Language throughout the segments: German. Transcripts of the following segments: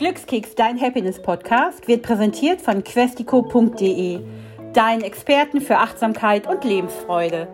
Glückskeks, dein Happiness-Podcast, wird präsentiert von questico.de, deinen Experten für Achtsamkeit und Lebensfreude.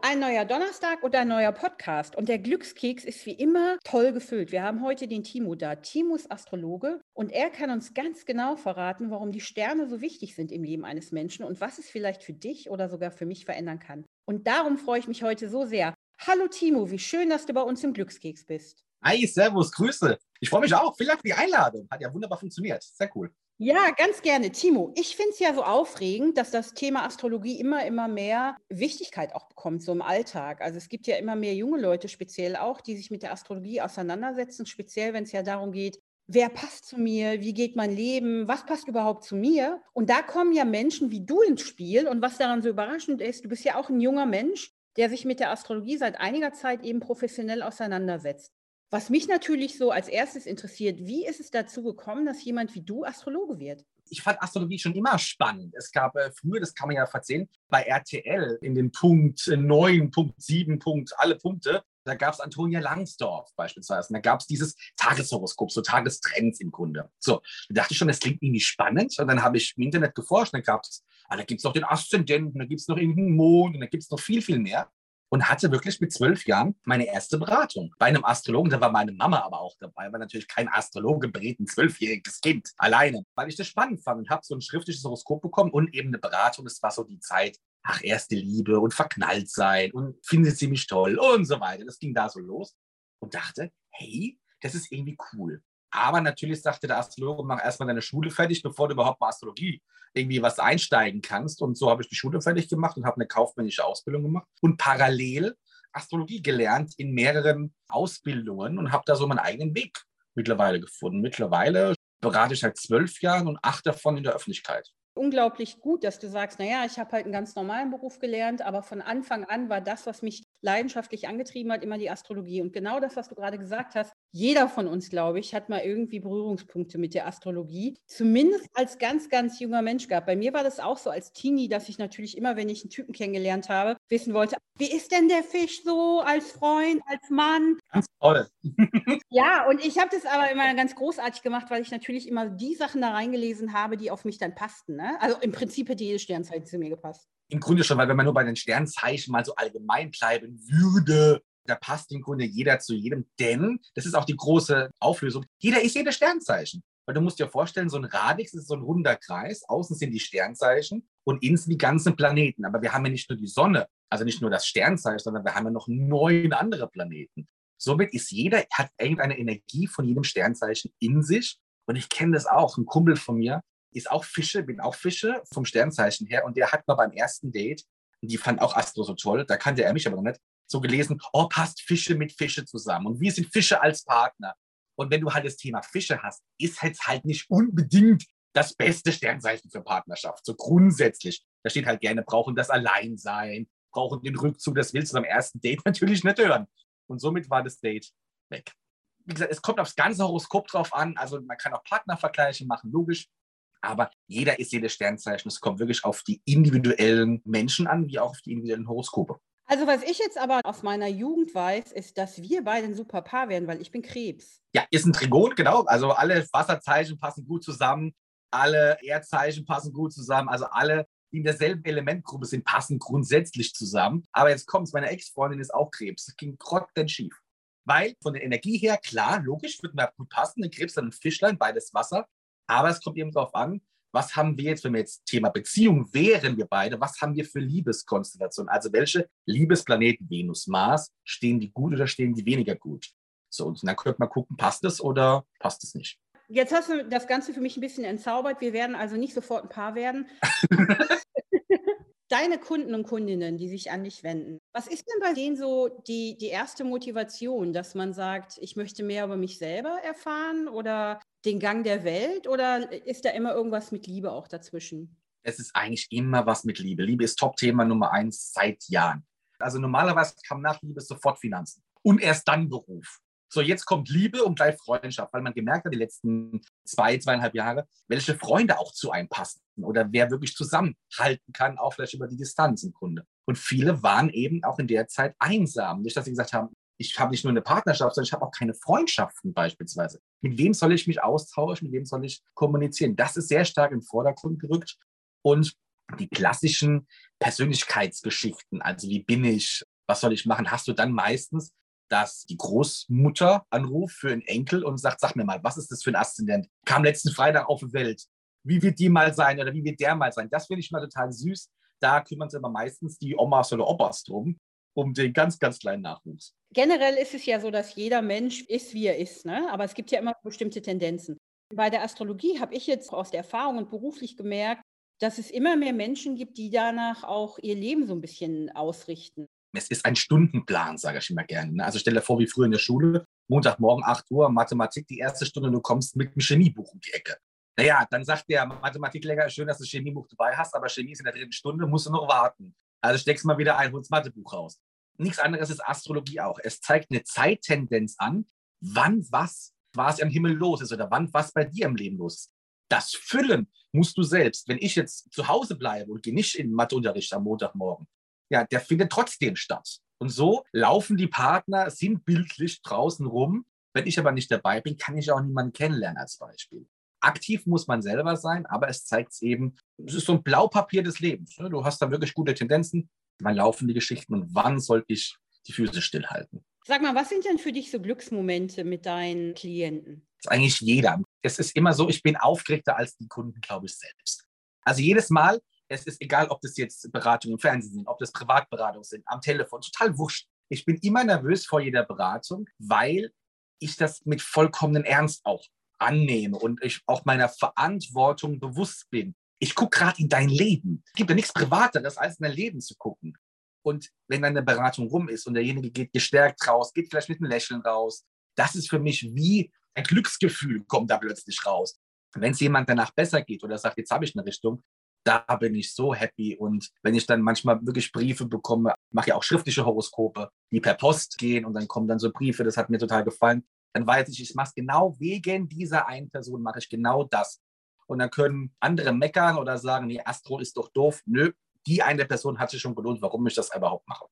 Ein neuer Donnerstag und ein neuer Podcast. Und der Glückskeks ist wie immer toll gefüllt. Wir haben heute den Timo da. Timo ist Astrologe und er kann uns ganz genau verraten, warum die Sterne so wichtig sind im Leben eines Menschen und was es vielleicht für dich oder sogar für mich verändern kann. Und darum freue ich mich heute so sehr. Hallo Timo, wie schön, dass du bei uns im Glückskeks bist. Hi, Servus, Grüße. Ich freue mich auch. Vielen Dank für die Einladung. Hat ja wunderbar funktioniert. Sehr cool. Ja, ganz gerne. Timo, ich finde es ja so aufregend, dass das Thema Astrologie immer, immer mehr Wichtigkeit auch bekommt, so im Alltag. Also es gibt ja immer mehr junge Leute speziell auch, die sich mit der Astrologie auseinandersetzen, speziell wenn es ja darum geht, wer passt zu mir, wie geht mein Leben, was passt überhaupt zu mir. Und da kommen ja Menschen wie du ins Spiel. Und was daran so überraschend ist, du bist ja auch ein junger Mensch, der sich mit der Astrologie seit einiger Zeit eben professionell auseinandersetzt. Was mich natürlich so als erstes interessiert, wie ist es dazu gekommen, dass jemand wie du Astrologe wird? Ich fand Astrologie schon immer spannend. Es gab äh, früher, das kann man ja verzeihen, bei RTL in den Punkt 9, Punkt 7, Punkt alle Punkte, da gab es Antonia Langsdorf beispielsweise. Und da gab es dieses Tageshoroskop, so Tagestrends im Grunde. So, da dachte ich schon, das klingt irgendwie spannend. Und dann habe ich im Internet geforscht. Und dann gab es, ah, da gibt es noch den Aszendenten, da gibt es noch irgendeinen Mond und da gibt es noch viel, viel mehr und hatte wirklich mit zwölf Jahren meine erste Beratung bei einem Astrologen. Da war meine Mama aber auch dabei, weil natürlich kein Astrologe berät ein zwölfjähriges Kind alleine, weil ich das spannend fand und habe so ein schriftliches Horoskop bekommen und eben eine Beratung. Das war so die Zeit, ach, erste Liebe und verknallt sein und findet sie mich toll und so weiter. Das ging da so los und dachte, hey, das ist irgendwie cool. Aber natürlich sagte der Astrologe, mach erstmal deine Schule fertig, bevor du überhaupt mal Astrologie irgendwie was einsteigen kannst. Und so habe ich die Schule fertig gemacht und habe eine kaufmännische Ausbildung gemacht und parallel Astrologie gelernt in mehreren Ausbildungen und habe da so meinen eigenen Weg mittlerweile gefunden. Mittlerweile berate ich seit zwölf Jahren und acht davon in der Öffentlichkeit. Unglaublich gut, dass du sagst, naja, ich habe halt einen ganz normalen Beruf gelernt, aber von Anfang an war das, was mich leidenschaftlich angetrieben hat, immer die Astrologie. Und genau das, was du gerade gesagt hast, jeder von uns, glaube ich, hat mal irgendwie Berührungspunkte mit der Astrologie. Zumindest als ganz, ganz junger Mensch gehabt. Bei mir war das auch so als Teenie, dass ich natürlich immer, wenn ich einen Typen kennengelernt habe, wissen wollte, wie ist denn der Fisch so als Freund, als Mann? Ganz toll. Ja, und ich habe das aber immer ganz großartig gemacht, weil ich natürlich immer die Sachen da reingelesen habe, die auf mich dann passten. Ne? Also im Prinzip hätte jede Sternzeit zu mir gepasst. Im Grunde schon, weil wenn man nur bei den Sternzeichen mal so allgemein bleiben würde, da passt im Grunde jeder zu jedem, denn das ist auch die große Auflösung. Jeder ist jeder Sternzeichen. Weil du musst dir vorstellen, so ein Radix ist so ein runder Kreis, außen sind die Sternzeichen und innen sind die ganzen Planeten. Aber wir haben ja nicht nur die Sonne, also nicht nur das Sternzeichen, sondern wir haben ja noch neun andere Planeten. Somit ist jeder, hat irgendeine Energie von jedem Sternzeichen in sich. Und ich kenne das auch. Ein Kumpel von mir ist auch Fische, bin auch Fische vom Sternzeichen her. Und der hat mal beim ersten Date, die fand auch Astro so toll, da kannte er mich aber noch nicht, so gelesen, oh, passt Fische mit Fische zusammen und wir sind Fische als Partner. Und wenn du halt das Thema Fische hast, ist jetzt halt nicht unbedingt das beste Sternzeichen für Partnerschaft, so grundsätzlich. Da steht halt gerne, brauchen das Alleinsein, brauchen den Rückzug, das willst du beim ersten Date natürlich nicht hören. Und somit war das Date weg. Wie gesagt, es kommt aufs ganze Horoskop drauf an. Also man kann auch Partnervergleiche machen, logisch. Aber jeder ist jedes Sternzeichen. Es kommt wirklich auf die individuellen Menschen an, wie auch auf die individuellen Horoskope. Also was ich jetzt aber aus meiner Jugend weiß, ist, dass wir beide ein super Paar werden, weil ich bin Krebs. Ja, ist ein Trigon, genau. Also alle Wasserzeichen passen gut zusammen, alle Erdzeichen passen gut zusammen, also alle, die in derselben Elementgruppe sind, passen grundsätzlich zusammen. Aber jetzt kommt meine Ex-Freundin ist auch Krebs. Das ging denn schief. Weil von der Energie her, klar, logisch, würde mir gut passen. Ein Krebs, dann ein Fischlein, beides Wasser. Aber es kommt eben darauf an, was haben wir jetzt, wenn wir jetzt Thema Beziehung wären wir beide, was haben wir für Liebeskonstellationen? Also welche Liebesplaneten Venus, Mars, stehen die gut oder stehen die weniger gut? So, und dann könnte man gucken, passt es oder passt es nicht. Jetzt hast du das Ganze für mich ein bisschen entzaubert. Wir werden also nicht sofort ein Paar werden. Deine Kunden und Kundinnen, die sich an dich wenden, was ist denn bei denen so die, die erste Motivation, dass man sagt, ich möchte mehr über mich selber erfahren oder den Gang der Welt oder ist da immer irgendwas mit Liebe auch dazwischen? Es ist eigentlich immer was mit Liebe. Liebe ist Top-Thema Nummer eins seit Jahren. Also normalerweise kam nach Liebe sofort Finanzen und erst dann Beruf. So, jetzt kommt Liebe und gleich Freundschaft, weil man gemerkt hat, die letzten zwei, zweieinhalb Jahre, welche Freunde auch zu einem passen oder wer wirklich zusammenhalten kann, auch vielleicht über die Distanz im Grunde. Und viele waren eben auch in der Zeit einsam. Nicht, dass sie gesagt haben, Ich habe nicht nur eine Partnerschaft, sondern ich habe auch keine Freundschaften beispielsweise. Mit wem soll ich mich austauschen? Mit wem soll ich kommunizieren? Das ist sehr stark im Vordergrund gerückt. Und die klassischen Persönlichkeitsgeschichten, also wie bin ich, was soll ich machen, hast du dann meistens, dass die Großmutter anruft für einen Enkel und sagt, sag mir mal, was ist das für ein Aszendent? Kam letzten Freitag auf die Welt. Wie wird die mal sein oder wie wird der mal sein? Das finde ich mal total süß. Da kümmern sich aber meistens die Omas oder Opas drum, um den ganz, ganz kleinen Nachwuchs. Generell ist es ja so, dass jeder Mensch ist, wie er ist. Ne? Aber es gibt ja immer bestimmte Tendenzen. Bei der Astrologie habe ich jetzt aus der Erfahrung und beruflich gemerkt, dass es immer mehr Menschen gibt, die danach auch ihr Leben so ein bisschen ausrichten. Es ist ein Stundenplan, sage ich immer gerne. Ne? Also stell dir vor, wie früher in der Schule, Montagmorgen 8 Uhr, Mathematik die erste Stunde, du kommst mit dem Chemiebuch um die Ecke. Naja, dann sagt der Mathematiklehrer, schön, dass du das Chemiebuch dabei hast, aber Chemie ist in der dritten Stunde, musst du noch warten. Also steckst mal wieder ein, holst Mathebuch raus. Nichts anderes ist Astrologie auch. Es zeigt eine Zeittendenz an, wann was quasi am Himmel los ist oder wann was bei dir im Leben los ist. Das Füllen musst du selbst. Wenn ich jetzt zu Hause bleibe und gehe nicht in Matheunterricht am Montagmorgen, ja, der findet trotzdem statt. Und so laufen die Partner sinnbildlich draußen rum. Wenn ich aber nicht dabei bin, kann ich auch niemanden kennenlernen als Beispiel. Aktiv muss man selber sein, aber es zeigt es eben, es ist so ein Blaupapier des Lebens. Ne? Du hast da wirklich gute Tendenzen, wann laufen die Geschichten und wann sollte ich die Füße stillhalten. Sag mal, was sind denn für dich so Glücksmomente mit deinen Klienten? Das ist eigentlich jeder. Es ist immer so, ich bin aufgeregter als die Kunden, glaube ich, selbst. Also jedes Mal, es ist egal, ob das jetzt Beratungen im Fernsehen sind, ob das Privatberatungen sind, am Telefon, total wurscht. Ich bin immer nervös vor jeder Beratung, weil ich das mit vollkommenen Ernst auch annehme und ich auch meiner Verantwortung bewusst bin. Ich gucke gerade in dein Leben. Es gibt ja nichts Privateres, als in dein Leben zu gucken. Und wenn dann eine Beratung rum ist und derjenige geht gestärkt raus, geht vielleicht mit einem Lächeln raus, das ist für mich wie ein Glücksgefühl, kommt da plötzlich raus. Wenn es jemand danach besser geht oder sagt, jetzt habe ich eine Richtung, da bin ich so happy. Und wenn ich dann manchmal wirklich Briefe bekomme, mache ja auch schriftliche Horoskope, die per Post gehen und dann kommen dann so Briefe, das hat mir total gefallen dann weiß ich, ich mache es genau wegen dieser einen Person, mache ich genau das. Und dann können andere meckern oder sagen, nee, Astro ist doch doof. Nö, die eine Person hat sich schon gelohnt, warum ich das überhaupt mache.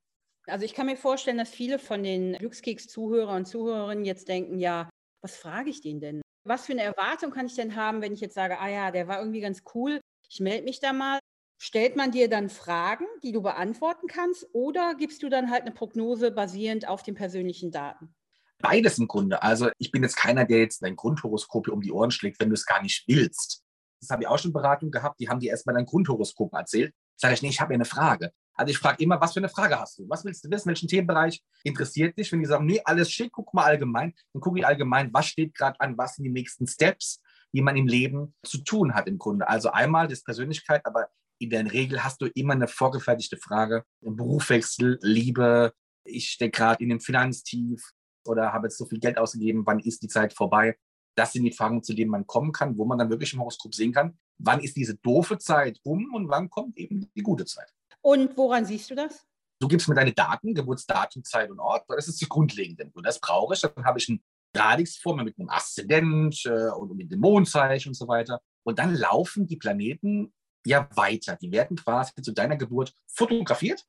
Also ich kann mir vorstellen, dass viele von den Glückskeks-Zuhörer und Zuhörerinnen jetzt denken, ja, was frage ich den denn? Was für eine Erwartung kann ich denn haben, wenn ich jetzt sage, ah ja, der war irgendwie ganz cool, ich melde mich da mal. Stellt man dir dann Fragen, die du beantworten kannst, oder gibst du dann halt eine Prognose basierend auf den persönlichen Daten? Beides im Grunde. Also ich bin jetzt keiner, der jetzt dein Grundhoroskop um die Ohren schlägt, wenn du es gar nicht willst. Das habe ich auch schon Beratung gehabt, die haben dir erstmal dein Grundhoroskop erzählt. Sag ich, nee, ich habe ja eine Frage. Also ich frage immer, was für eine Frage hast du? Was willst du wissen? Welchen Themenbereich interessiert dich? Wenn die sagen, nee, alles schick, guck mal allgemein, dann gucke ich allgemein, was steht gerade an, was sind die nächsten Steps, die man im Leben zu tun hat im Grunde. Also einmal das Persönlichkeit, aber in der Regel hast du immer eine vorgefertigte Frage. Berufswechsel, Liebe, ich stecke gerade in einem Finanztief, oder habe jetzt so viel Geld ausgegeben, wann ist die Zeit vorbei? Das sind die Fragen, zu denen man kommen kann, wo man dann wirklich im Horoskop sehen kann, wann ist diese doofe Zeit um und wann kommt eben die gute Zeit. Und woran siehst du das? Du gibst mir deine Daten, Geburtsdatum, Zeit und Ort. Das ist das Grundlegende. Und das brauche ich. Dann habe ich eine Radixformel mit einem Aszendent äh, und mit dem Mondzeichen und so weiter. Und dann laufen die Planeten ja weiter. Die werden quasi zu deiner Geburt fotografiert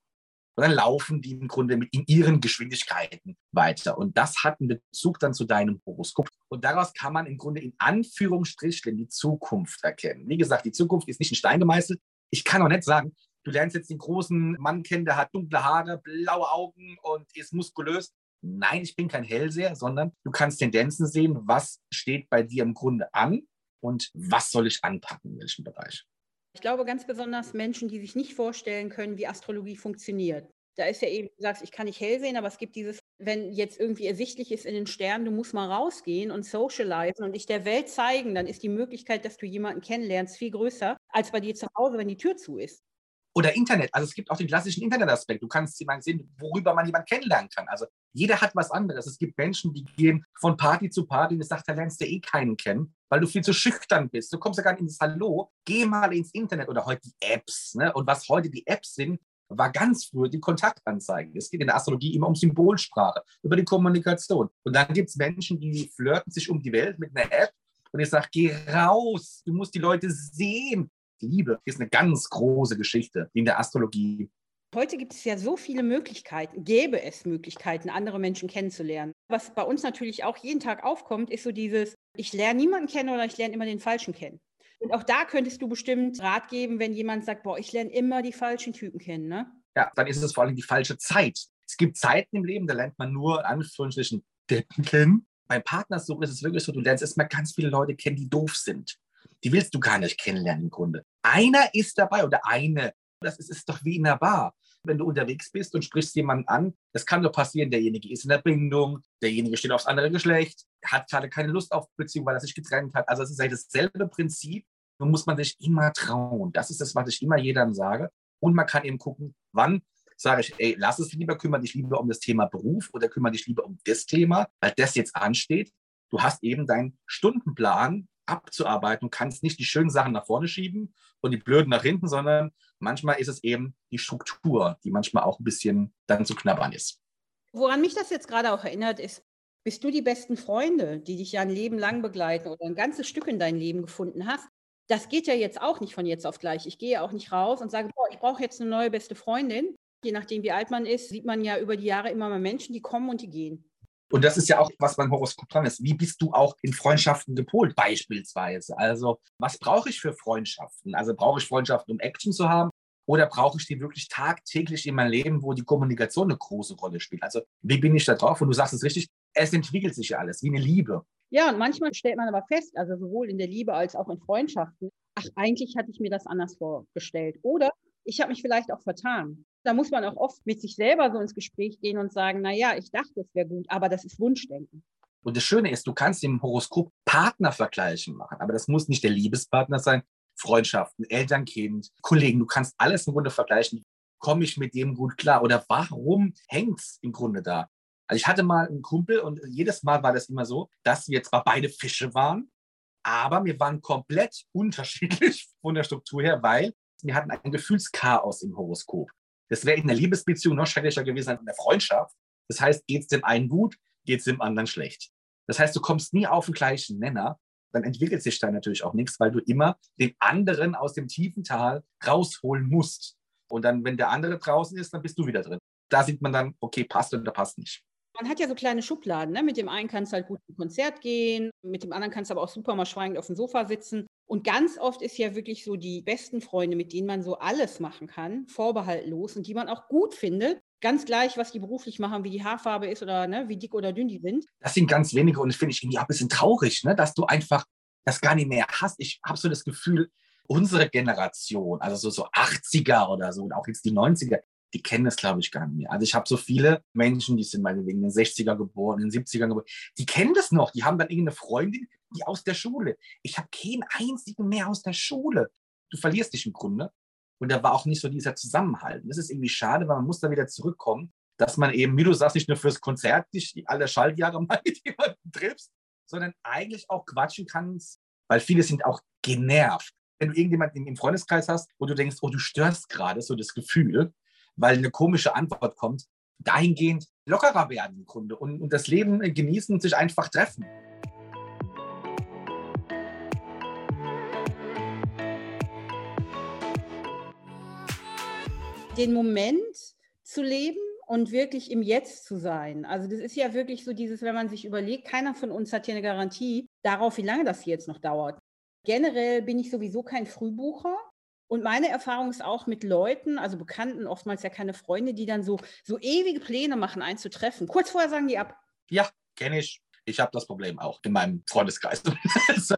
und dann laufen die im Grunde mit in ihren Geschwindigkeiten weiter. Und das hat einen Bezug dann zu deinem Horoskop. Und daraus kann man im Grunde in Anführungsstrichen die Zukunft erkennen. Wie gesagt, die Zukunft ist nicht in Stein gemeißelt. Ich kann auch nicht sagen, du lernst jetzt den großen Mann kennen, der hat dunkle Haare, blaue Augen und ist muskulös. Nein, ich bin kein Hellseher, sondern du kannst Tendenzen sehen, was steht bei dir im Grunde an und was soll ich anpacken, in welchem Bereich. Ich glaube ganz besonders Menschen, die sich nicht vorstellen können, wie Astrologie funktioniert. Da ist ja eben, du sagst, ich kann nicht hell sehen, aber es gibt dieses, wenn jetzt irgendwie ersichtlich ist in den Sternen, du musst mal rausgehen und socialisen und dich der Welt zeigen, dann ist die Möglichkeit, dass du jemanden kennenlernst, viel größer als bei dir zu Hause, wenn die Tür zu ist. Oder Internet. Also es gibt auch den klassischen Internetaspekt. Du kannst jemanden sehen, worüber man jemanden kennenlernen kann. Also jeder hat was anderes. Es gibt Menschen, die gehen von Party zu Party und ich sage, da lernst du eh keinen kennen, weil du viel zu schüchtern bist. Du kommst ja gar nicht ins Hallo. Geh mal ins Internet oder heute die Apps. Ne? Und was heute die Apps sind, war ganz früher die Kontaktanzeige. Es geht in der Astrologie immer um Symbolsprache, über die Kommunikation. Und dann gibt es Menschen, die flirten sich um die Welt mit einer App und ich sage, geh raus, du musst die Leute sehen. Liebe ist eine ganz große Geschichte, die in der Astrologie Heute gibt es ja so viele Möglichkeiten, gäbe es Möglichkeiten, andere Menschen kennenzulernen. Was bei uns natürlich auch jeden Tag aufkommt, ist so dieses, ich lerne niemanden kennen oder ich lerne immer den Falschen kennen. Und auch da könntest du bestimmt Rat geben, wenn jemand sagt, boah, ich lerne immer die falschen Typen kennen, ne? Ja, dann ist es vor allem die falsche Zeit. Es gibt Zeiten im Leben, da lernt man nur in Anführungsstrichen Deppen kennen. Beim Partnersuchen ist es wirklich so, du lernst erstmal ganz viele Leute kennen, die doof sind. Die willst du gar nicht kennenlernen im Grunde. Einer ist dabei oder eine. Das ist, ist doch wie in der Bar. Wenn du unterwegs bist und sprichst jemanden an, das kann doch passieren, derjenige ist in der Bindung, derjenige steht aufs andere Geschlecht, hat gerade keine Lust auf Beziehung, weil er sich getrennt hat. Also es ist ja dasselbe Prinzip, nur muss man sich immer trauen. Das ist das, was ich immer jedem sage. Und man kann eben gucken, wann sage ich, ey, lass es lieber, kümmere dich lieber um das Thema Beruf oder kümmere dich lieber um das Thema, weil das jetzt ansteht. Du hast eben deinen Stundenplan abzuarbeiten. Du kannst nicht die schönen Sachen nach vorne schieben und die blöden nach hinten, sondern manchmal ist es eben die Struktur, die manchmal auch ein bisschen dann zu knabbern ist. Woran mich das jetzt gerade auch erinnert, ist, bist du die besten Freunde, die dich ja ein Leben lang begleiten oder ein ganzes Stück in dein Leben gefunden hast? Das geht ja jetzt auch nicht von jetzt auf gleich. Ich gehe auch nicht raus und sage, boah, ich brauche jetzt eine neue beste Freundin. Je nachdem, wie alt man ist, sieht man ja über die Jahre immer mehr Menschen, die kommen und die gehen. Und das ist ja auch, was beim Horoskop dran ist. Wie bist du auch in Freundschaften gepolt, beispielsweise? Also, was brauche ich für Freundschaften? Also, brauche ich Freundschaften, um Action zu haben? Oder brauche ich die wirklich tagtäglich in meinem Leben, wo die Kommunikation eine große Rolle spielt? Also, wie bin ich da drauf? Und du sagst es richtig, es entwickelt sich ja alles, wie eine Liebe. Ja, und manchmal stellt man aber fest, also sowohl in der Liebe als auch in Freundschaften, ach, eigentlich hatte ich mir das anders vorgestellt. Oder ich habe mich vielleicht auch vertan. Da muss man auch oft mit sich selber so ins Gespräch gehen und sagen, na ja, ich dachte, es wäre gut, aber das ist Wunschdenken. Und das Schöne ist, du kannst im Horoskop Partnervergleichen machen, aber das muss nicht der Liebespartner sein. Freundschaften, Eltern, Kind, Kollegen, du kannst alles im Grunde vergleichen. Komme ich mit dem gut klar? Oder warum hängt es im Grunde da? Also ich hatte mal einen Kumpel und jedes Mal war das immer so, dass wir zwar beide Fische waren, aber wir waren komplett unterschiedlich von der Struktur her, weil wir hatten ein Gefühlschaos im Horoskop. Das wäre in der Liebesbeziehung noch schrecklicher gewesen als in der Freundschaft. Das heißt, geht es dem einen gut, geht es dem anderen schlecht. Das heißt, du kommst nie auf den gleichen Nenner. Dann entwickelt sich da natürlich auch nichts, weil du immer den anderen aus dem tiefen Tal rausholen musst. Und dann, wenn der andere draußen ist, dann bist du wieder drin. Da sieht man dann, okay, passt oder passt nicht. Man hat ja so kleine Schubladen. Ne? Mit dem einen kannst du halt gut zum Konzert gehen, mit dem anderen kannst du aber auch super mal schweigend auf dem Sofa sitzen. Und ganz oft ist ja wirklich so die besten Freunde, mit denen man so alles machen kann, vorbehaltlos und die man auch gut findet. Ganz gleich, was die beruflich machen, wie die Haarfarbe ist oder ne, wie dick oder dünn die sind. Das sind ganz wenige und das finde ich irgendwie auch ein bisschen traurig, ne, dass du einfach das gar nicht mehr hast. Ich habe so das Gefühl, unsere Generation, also so, so 80er oder so und auch jetzt die 90er, die kennen das, glaube ich, gar nicht mehr. Also ich habe so viele Menschen, die sind meinetwegen in den 60er geboren, in den 70er geboren, die kennen das noch. Die haben dann irgendeine Freundin, die aus der Schule. Ich habe keinen einzigen mehr aus der Schule. Du verlierst dich im Grunde. Und da war auch nicht so dieser Zusammenhalt. das ist irgendwie schade, weil man muss da wieder zurückkommen, dass man eben, wie du sagst, nicht nur fürs Konzert dich alle Schaltjahre mal mit jemandem triffst, sondern eigentlich auch quatschen kannst, weil viele sind auch genervt. Wenn du irgendjemanden im Freundeskreis hast, wo du denkst, oh, du störst gerade so das Gefühl, weil eine komische Antwort kommt, dahingehend lockerer werden im Grunde und, und das Leben genießen und sich einfach treffen. Den Moment zu leben und wirklich im Jetzt zu sein. Also das ist ja wirklich so dieses, wenn man sich überlegt, keiner von uns hat hier eine Garantie darauf, wie lange das jetzt noch dauert. Generell bin ich sowieso kein Frühbucher. Und meine Erfahrung ist auch mit Leuten, also Bekannten, oftmals ja keine Freunde, die dann so, so ewige Pläne machen, einen zu treffen. Kurz vorher sagen die ab. Ja, kenne ich. Ich habe das Problem auch in meinem Freundeskreis. du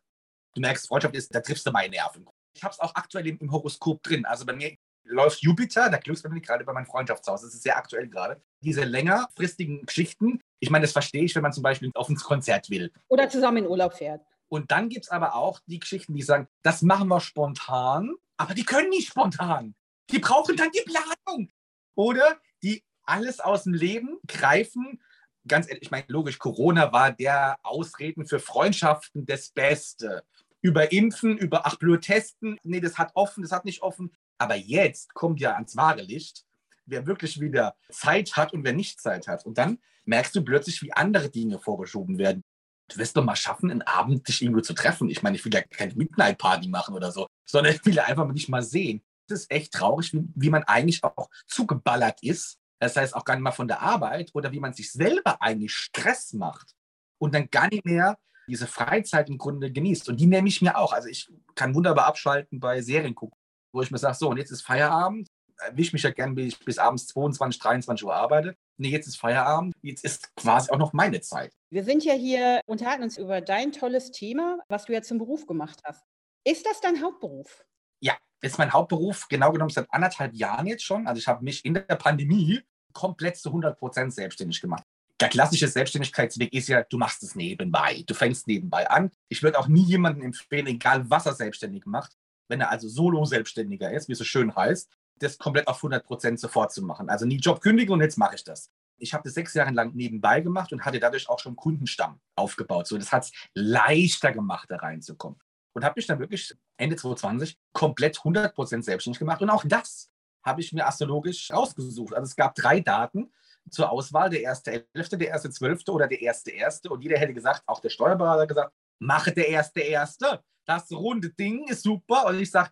merkst, Freundschaft ist, da triffst du meine Nerven. Ich habe es auch aktuell im Horoskop drin. Also bei mir läuft Jupiter, der Glücksplanet gerade bei meinem Freundschaftshaus. Das ist sehr aktuell gerade. Diese längerfristigen Geschichten, ich meine, das verstehe ich, wenn man zum Beispiel auf ein Konzert will. Oder zusammen in Urlaub fährt. Und dann gibt es aber auch die Geschichten, die sagen, das machen wir spontan aber die können nicht spontan. Die brauchen dann die Planung. Oder die alles aus dem Leben greifen. Ganz ehrlich, ich meine, logisch, Corona war der Ausreden für Freundschaften das Beste. Über Impfen, über ach blöd testen, nee, das hat offen, das hat nicht offen. Aber jetzt kommt ja ans wahre Licht, wer wirklich wieder Zeit hat und wer nicht Zeit hat. Und dann merkst du plötzlich, wie andere Dinge vorgeschoben werden du wirst doch mal schaffen, einen Abend dich irgendwo zu treffen. Ich meine, ich will ja keine Midnight Party machen oder so, sondern ich will einfach dich mal sehen. es echt traurig, wie, wie man eigentlich auch zugeballert ist. Das heißt auch gar nicht mal von der Arbeit oder wie man sich selber eigentlich Stress macht und dann gar nicht mehr diese Freizeit im Grunde genießt. Und die nehme ich mir auch. Also ich kann wunderbar abschalten bei Serien gucken, wo ich mir sage, so, und jetzt ist Feierabend. Erwische mich ja gern, bis ich bis abends 22, 23 Uhr arbeite. Nee, jetzt ist Feierabend. Jetzt ist quasi auch noch meine Zeit. Wir sind ja hier, unterhalten uns über dein tolles Thema, was du ja zum Beruf gemacht hast. Ist das dein Hauptberuf? Ja, ist mein Hauptberuf, genau genommen seit anderthalb Jahren jetzt schon. Also ich habe mich in der Pandemie komplett zu 100 Prozent selbstständig gemacht. Der klassische Selbstständigkeitsweg ist ja, du machst es nebenbei, du fängst nebenbei an. Ich würde auch nie jemandem empfehlen, egal was er selbstständig macht, wenn er also Solo-Selbstständiger ist, wie es so schön heißt, das komplett auf 100 Prozent sofort zu machen. Also nie Job kündigen und jetzt mache ich das. Ich habe das sechs Jahre lang nebenbei gemacht und hatte dadurch auch schon Kundenstamm aufgebaut. So, das hat es leichter gemacht, da reinzukommen. Und habe mich dann wirklich Ende 2020 komplett 100 Prozent selbstständig gemacht. Und auch das habe ich mir astrologisch rausgesucht. Also es gab drei Daten zur Auswahl, der erste Elfte, der erste Zwölfte oder der erste Erste. Und jeder hätte gesagt, auch der Steuerberater gesagt, mache der erste Erste. Das runde Ding ist super. Und ich sage,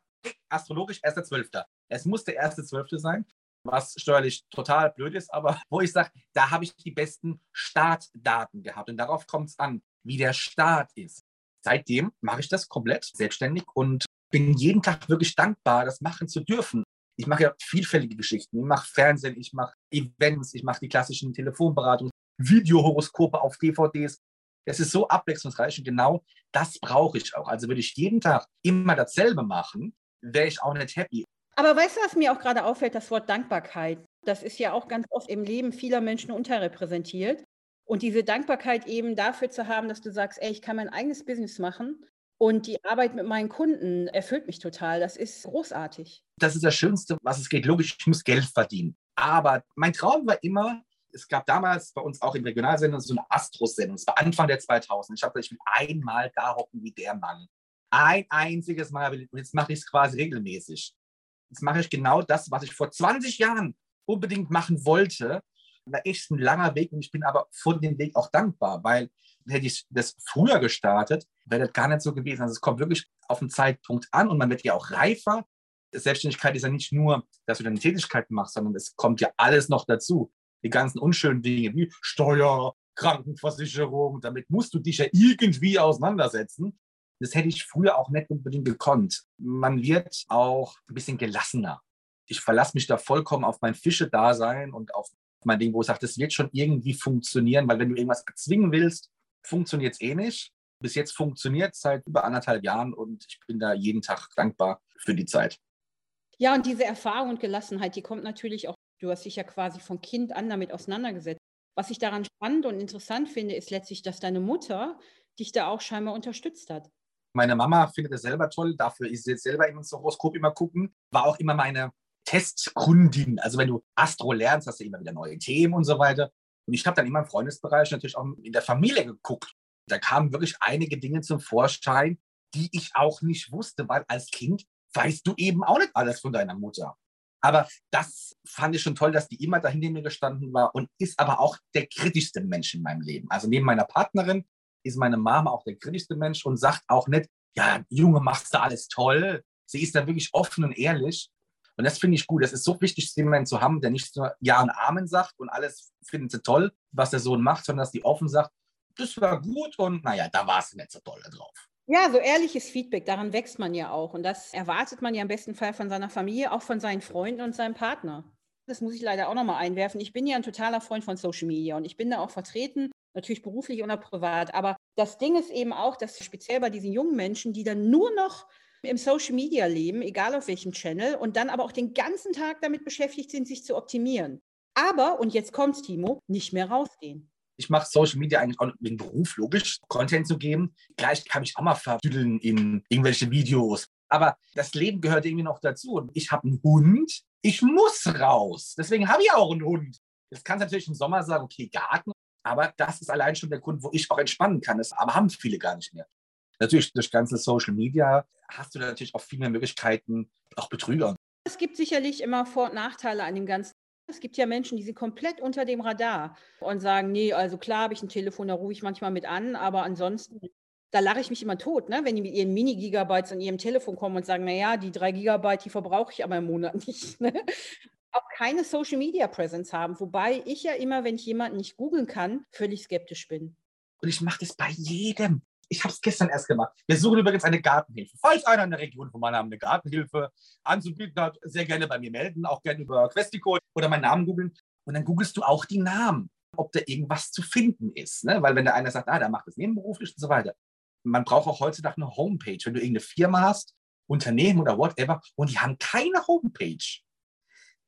astrologisch erster Zwölfter. Es muss der erste Zwölfte sein, was steuerlich total blöd ist, aber wo ich sage, da habe ich die besten Startdaten gehabt. Und darauf kommt es an, wie der Start ist. Seitdem mache ich das komplett selbstständig und bin jeden Tag wirklich dankbar, das machen zu dürfen ich mache ja vielfältige Geschichten. Ich mache Fernsehen, ich mache Events, ich mache die klassischen Telefonberatungen, Videohoroskope auf DVDs. Es ist so abwechslungsreich und genau das brauche ich auch. Also würde ich jeden Tag immer dasselbe machen, wäre ich auch nicht happy. Aber weißt du, was mir auch gerade auffällt, das Wort Dankbarkeit. Das ist ja auch ganz oft im Leben vieler Menschen unterrepräsentiert. Und diese Dankbarkeit eben dafür zu haben, dass du sagst, ey, ich kann mein eigenes Business machen und die Arbeit mit meinen Kunden erfüllt mich total. Das ist großartig. Das ist das Schönste, was es geht. Logisch, ich muss Geld verdienen. Aber mein Traum war immer, es gab damals bei uns auch in Regionalsendungen so eine Astro-Sendung. Es war Anfang der 2000. Ich habe ich will einmal da hocken wie der Mann. Ein einziges Mal. Und jetzt mache ich es quasi regelmäßig. Jetzt mache ich genau das, was ich vor 20 Jahren unbedingt machen wollte. War echt ein langer Weg und ich bin aber von dem Weg auch dankbar, weil hätte ich das früher gestartet, wäre das gar nicht so gewesen. Also es kommt wirklich auf den Zeitpunkt an und man wird ja auch reifer. Selbstständigkeit ist ja nicht nur, dass du deine Tätigkeit machst, sondern es kommt ja alles noch dazu. Die ganzen unschönen Dinge wie Steuer, Krankenversicherung, damit musst du dich ja irgendwie auseinandersetzen. Das hätte ich früher auch nicht unbedingt gekonnt. Man wird auch ein bisschen gelassener. Ich verlasse mich da vollkommen auf mein Fische-Dasein und auf mein Ding, wo ich sage, das wird schon irgendwie funktionieren, weil wenn du irgendwas erzwingen willst, funktioniert es eh nicht. Bis jetzt funktioniert es seit über anderthalb Jahren und ich bin da jeden Tag dankbar für die Zeit. Ja, und diese Erfahrung und Gelassenheit, die kommt natürlich auch, du hast dich ja quasi von Kind an damit auseinandergesetzt. Was ich daran spannend und interessant finde, ist letztlich, dass deine Mutter dich da auch scheinbar unterstützt hat. Meine Mama findet es selber toll, dafür ist sie jetzt selber in unser Horoskop immer gucken. War auch immer meine Testkundin. Also wenn du Astro lernst, hast du immer wieder neue Themen und so weiter. Und ich habe dann immer im Freundesbereich natürlich auch in der Familie geguckt. Da kamen wirklich einige Dinge zum Vorschein, die ich auch nicht wusste, weil als Kind weißt du eben auch nicht alles von deiner Mutter. Aber das fand ich schon toll, dass die immer dahinter mir gestanden war und ist aber auch der kritischste Mensch in meinem Leben. Also neben meiner Partnerin ist meine Mama auch der kritischste Mensch und sagt auch nicht, ja, Junge, machst du alles toll. Sie ist da wirklich offen und ehrlich und das finde ich gut. Das ist so wichtig, jemanden zu haben, der nicht nur Ja und Amen sagt und alles findet sie toll, was der Sohn macht, sondern dass die offen sagt, das war gut und naja, da war es nicht so toll drauf. Ja, so ehrliches Feedback, daran wächst man ja auch. Und das erwartet man ja im besten Fall von seiner Familie, auch von seinen Freunden und seinem Partner. Das muss ich leider auch nochmal einwerfen. Ich bin ja ein totaler Freund von Social Media und ich bin da auch vertreten, natürlich beruflich oder privat. Aber das Ding ist eben auch, dass speziell bei diesen jungen Menschen, die dann nur noch im Social Media leben, egal auf welchem Channel, und dann aber auch den ganzen Tag damit beschäftigt sind, sich zu optimieren. Aber, und jetzt kommt's, Timo, nicht mehr rausgehen. Ich mache Social Media eigentlich auch im Beruf, logisch, Content zu geben. Gleich kann ich auch mal verdüdeln in irgendwelche Videos. Aber das Leben gehört irgendwie noch dazu. Und ich habe einen Hund, ich muss raus. Deswegen habe ich auch einen Hund. Jetzt kann es natürlich im Sommer sagen, okay, Garten. Aber das ist allein schon der Grund, wo ich auch entspannen kann. Das aber haben viele gar nicht mehr. Natürlich durch ganze Social Media hast du natürlich auch viel mehr Möglichkeiten, auch Betrüger. Es gibt sicherlich immer Vor- und Nachteile an dem Ganzen. Es gibt ja Menschen, die sind komplett unter dem Radar und sagen, nee, also klar habe ich ein Telefon, da rufe ich manchmal mit an, aber ansonsten Da lache ich mich immer tot, ne? wenn die mit ihren Mini-Gigabytes an ihrem Telefon kommen und sagen, naja, die drei Gigabyte, die verbrauche ich aber im Monat nicht. Ne? Auch keine Social Media Presence haben, wobei ich ja immer, wenn ich jemanden nicht googeln kann, völlig skeptisch bin. Und ich mache das bei jedem. Ich habe es gestern erst gemacht. Wir suchen übrigens eine Gartenhilfe. Falls einer in der Region von meinem Namen eine Gartenhilfe anzubieten hat, sehr gerne bei mir melden, auch gerne über Questico oder meinen Namen googeln. Und dann googelst du auch die Namen, ob da irgendwas zu finden ist. Ne? Weil wenn der einer sagt, ah, der macht das nebenberuflich und so weiter. Man braucht auch heutzutage eine Homepage. Wenn du irgendeine Firma hast, Unternehmen oder whatever, und die haben keine Homepage,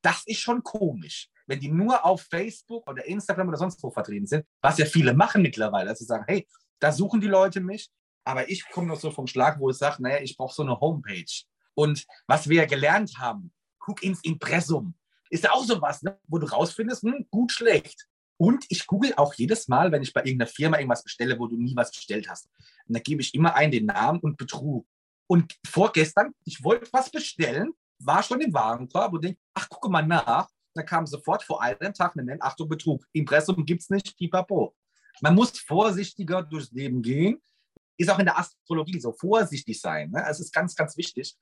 das ist schon komisch. Wenn die nur auf Facebook oder Instagram oder sonst wo vertreten sind, was ja viele machen mittlerweile, sie sagen, hey, da suchen die Leute mich, aber ich komme noch so vom Schlag, wo ich sage, naja, ich brauche so eine Homepage. Und was wir gelernt haben, guck ins Impressum. Ist auch sowas, ne? wo du rausfindest, hm, gut, schlecht. Und ich google auch jedes Mal, wenn ich bei irgendeiner Firma irgendwas bestelle, wo du nie was bestellt hast. Und da gebe ich immer ein den Namen und Betrug. Und vorgestern, ich wollte was bestellen, war schon im Warenkorb und denke, ach, gucke mal nach. Da kam sofort vor einem Tag eine Mail, Achtung, Betrug. Impressum gibt es nicht, pipapo. Man muss vorsichtiger durchs Leben gehen. Ist auch in der Astrologie so, vorsichtig sein. Ne? Es ist ganz, ganz wichtig.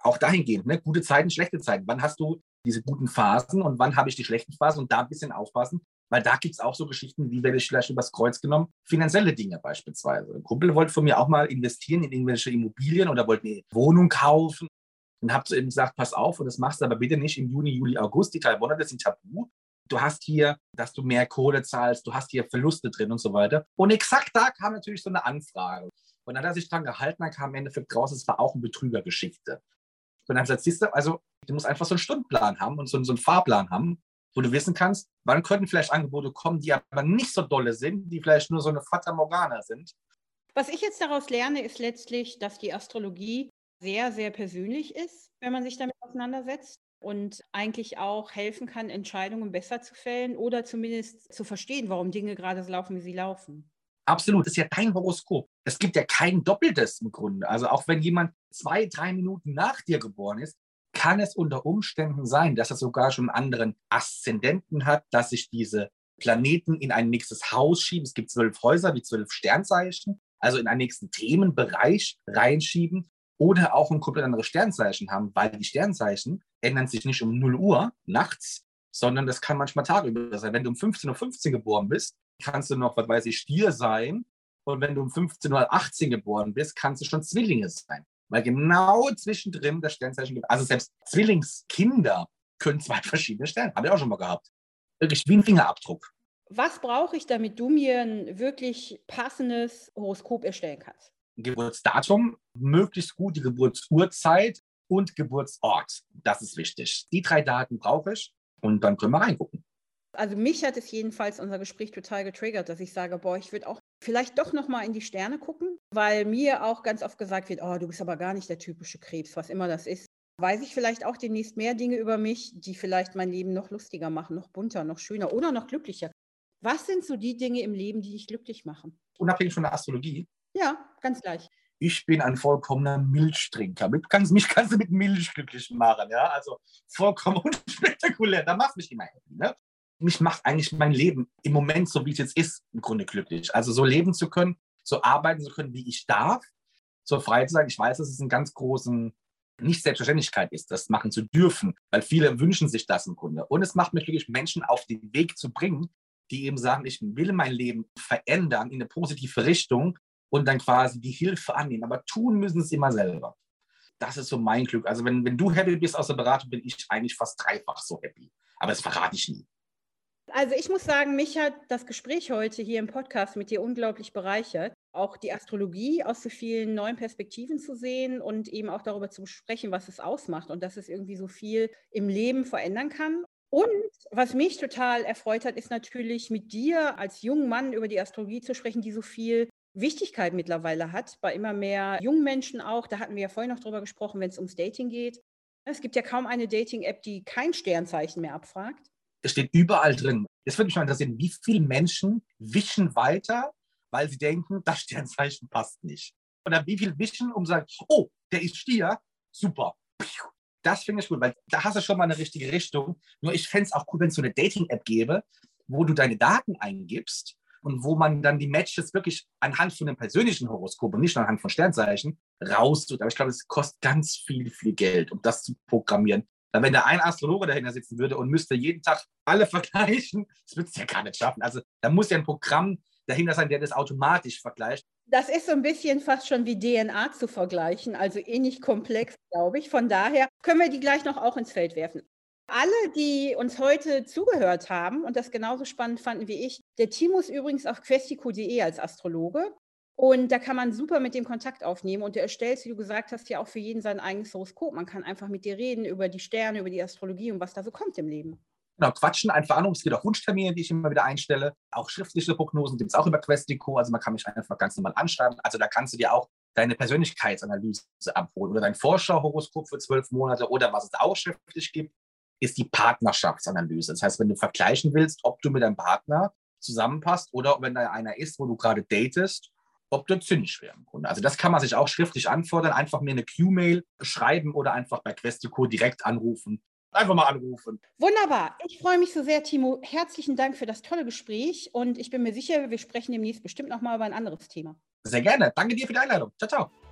Auch dahingehend, ne? gute Zeiten, schlechte Zeiten. Wann hast du diese guten Phasen und wann habe ich die schlechten Phasen und da ein bisschen aufpassen, weil da gibt es auch so Geschichten, wie werde ich vielleicht übers Kreuz genommen, finanzielle Dinge beispielsweise. Ein Kumpel wollte von mir auch mal investieren in irgendwelche Immobilien oder wollte eine Wohnung kaufen und habe zu ihm gesagt, pass auf, und das machst du aber bitte nicht im Juni, Juli, August. Die drei Monate sind tabu du hast hier, dass du mehr Kohle zahlst, du hast hier Verluste drin und so weiter. Und exakt da kam natürlich so eine Anfrage. Und dann hat er sich dran gehalten, dann kam im Endeffekt raus, es war auch eine Betrügergeschichte. Und dann habe ich gesagt, siehst du, also du musst einfach so einen Stundenplan haben und so, so einen Fahrplan haben, wo du wissen kannst, wann könnten vielleicht Angebote kommen, die aber nicht so dolle sind, die vielleicht nur so eine Fata Morgana sind. Was ich jetzt daraus lerne, ist letztlich, dass die Astrologie sehr, sehr persönlich ist, wenn man sich damit auseinandersetzt und eigentlich auch helfen kann, Entscheidungen besser zu fällen oder zumindest zu verstehen, warum Dinge gerade so laufen, wie sie laufen. Absolut, das ist ja dein Horoskop. Es gibt ja kein Doppeltes im Grunde. Also auch wenn jemand zwei, drei Minuten nach dir geboren ist, kann es unter Umständen sein, dass er sogar schon einen anderen Aszendenten hat, dass sich diese Planeten in ein nächstes Haus schieben. Es gibt zwölf Häuser wie zwölf Sternzeichen, also in einen nächsten Themenbereich reinschieben oder auch ein komplett anderes Sternzeichen haben, weil die Sternzeichen ändern sich nicht um 0 Uhr nachts, sondern das kann manchmal tageüber sein. Wenn du um 15.15 Uhr geboren bist, kannst du noch, was weiß ich, Stier sein. Und wenn du um 15.18 Uhr geboren bist, kannst du schon Zwillinge sein. Weil genau zwischendrin das Sternzeichen gibt. Also selbst Zwillingskinder können zwei verschiedene Sterne. Habe ich auch schon mal gehabt. Wirklich wie ein Fingerabdruck. Was brauche ich, damit du mir ein wirklich passendes Horoskop erstellen kannst? Geburtsdatum, möglichst gut die Geburtsurzeit und Geburtsort. Das ist wichtig. Die drei Daten brauche ich und dann können wir reingucken. Also mich hat es jedenfalls unser Gespräch total getriggert, dass ich sage, boah, ich würde auch vielleicht doch noch mal in die Sterne gucken, weil mir auch ganz oft gesagt wird, oh, du bist aber gar nicht der typische Krebs, was immer das ist. Weiß ich vielleicht auch demnächst mehr Dinge über mich, die vielleicht mein Leben noch lustiger machen, noch bunter, noch schöner oder noch glücklicher. Was sind so die Dinge im Leben, die dich glücklich machen? Unabhängig von der Astrologie ja, ganz gleich. Ich bin ein vollkommener Milchtrinker. Mit, kannst, mich kannst du mit Milch glücklich machen. Ja? Also vollkommen unspektakulär. Da macht mich immer happy. Ne? Mich macht eigentlich mein Leben im Moment, so wie es jetzt ist, im Grunde glücklich. Also so leben zu können, so arbeiten zu können, wie ich darf, so frei zu sein. Ich weiß, dass es einen ganz großen nicht Selbstverständlichkeit ist, das machen zu dürfen, weil viele wünschen sich das im Grunde. Und es macht mich wirklich Menschen auf den Weg zu bringen, die eben sagen, ich will mein Leben verändern in eine positive Richtung und dann quasi die Hilfe annehmen. Aber tun müssen sie immer selber. Das ist so mein Glück. Also wenn, wenn du happy bist aus der Beratung, bin ich eigentlich fast dreifach so happy. Aber das verrate ich nie. Also ich muss sagen, mich hat das Gespräch heute hier im Podcast mit dir unglaublich bereichert. Auch die Astrologie aus so vielen neuen Perspektiven zu sehen und eben auch darüber zu sprechen, was es ausmacht und dass es irgendwie so viel im Leben verändern kann. Und was mich total erfreut hat, ist natürlich mit dir als jungen Mann über die Astrologie zu sprechen, die so viel Wichtigkeit mittlerweile hat, bei immer mehr jungen Menschen auch. Da hatten wir ja vorhin noch drüber gesprochen, wenn es ums Dating geht. Es gibt ja kaum eine Dating-App, die kein Sternzeichen mehr abfragt. Es steht überall drin. Es würde mich mal interessieren, wie viele Menschen wischen weiter, weil sie denken, das Sternzeichen passt nicht. Oder wie viele wischen, um zu sagen, oh, der ist Stier, super. Das finde ich gut, weil da hast du schon mal eine richtige Richtung. Nur ich fände es auch cool, wenn es so eine Dating-App gäbe, wo du deine Daten eingibst und wo man dann die Matches wirklich anhand von dem persönlichen Horoskop und nicht anhand von Sternzeichen raustut. Aber ich glaube, es kostet ganz viel, viel Geld, um das zu programmieren. Weil wenn da ein Astrologe dahinter sitzen würde und müsste jeden Tag alle vergleichen, das würde es ja gar nicht schaffen. Also da muss ja ein Programm dahinter sein, der das automatisch vergleicht. Das ist so ein bisschen fast schon wie DNA zu vergleichen, also ähnlich komplex, glaube ich. Von daher können wir die gleich noch auch ins Feld werfen. Alle, die uns heute zugehört haben und das genauso spannend fanden wie ich, der Timo ist übrigens auf questico.de als Astrologe. Und da kann man super mit dem Kontakt aufnehmen. Und du erstellst, wie du gesagt hast, ja auch für jeden sein eigenes Horoskop. Man kann einfach mit dir reden über die Sterne, über die Astrologie und was da so kommt im Leben. Genau, quatschen einfach an. Es geht auch Wunschtermine, die ich immer wieder einstelle. Auch schriftliche Prognosen gibt es auch über Questico. Also man kann mich einfach ganz normal anschreiben. Also da kannst du dir auch deine Persönlichkeitsanalyse abholen oder dein Vorschauhoroskop für zwölf Monate oder was es auch schriftlich gibt, ist die Partnerschaftsanalyse. Das heißt, wenn du vergleichen willst, ob du mit deinem Partner zusammenpasst oder wenn da einer ist, wo du gerade datest, ob du zynisch im Grunde. Also das kann man sich auch schriftlich anfordern, einfach mir eine Q-Mail schreiben oder einfach bei Questico direkt anrufen. Einfach mal anrufen. Wunderbar. Ich freue mich so sehr, Timo. Herzlichen Dank für das tolle Gespräch und ich bin mir sicher, wir sprechen demnächst bestimmt nochmal über ein anderes Thema. Sehr gerne. Danke dir für die Einladung. Ciao, ciao.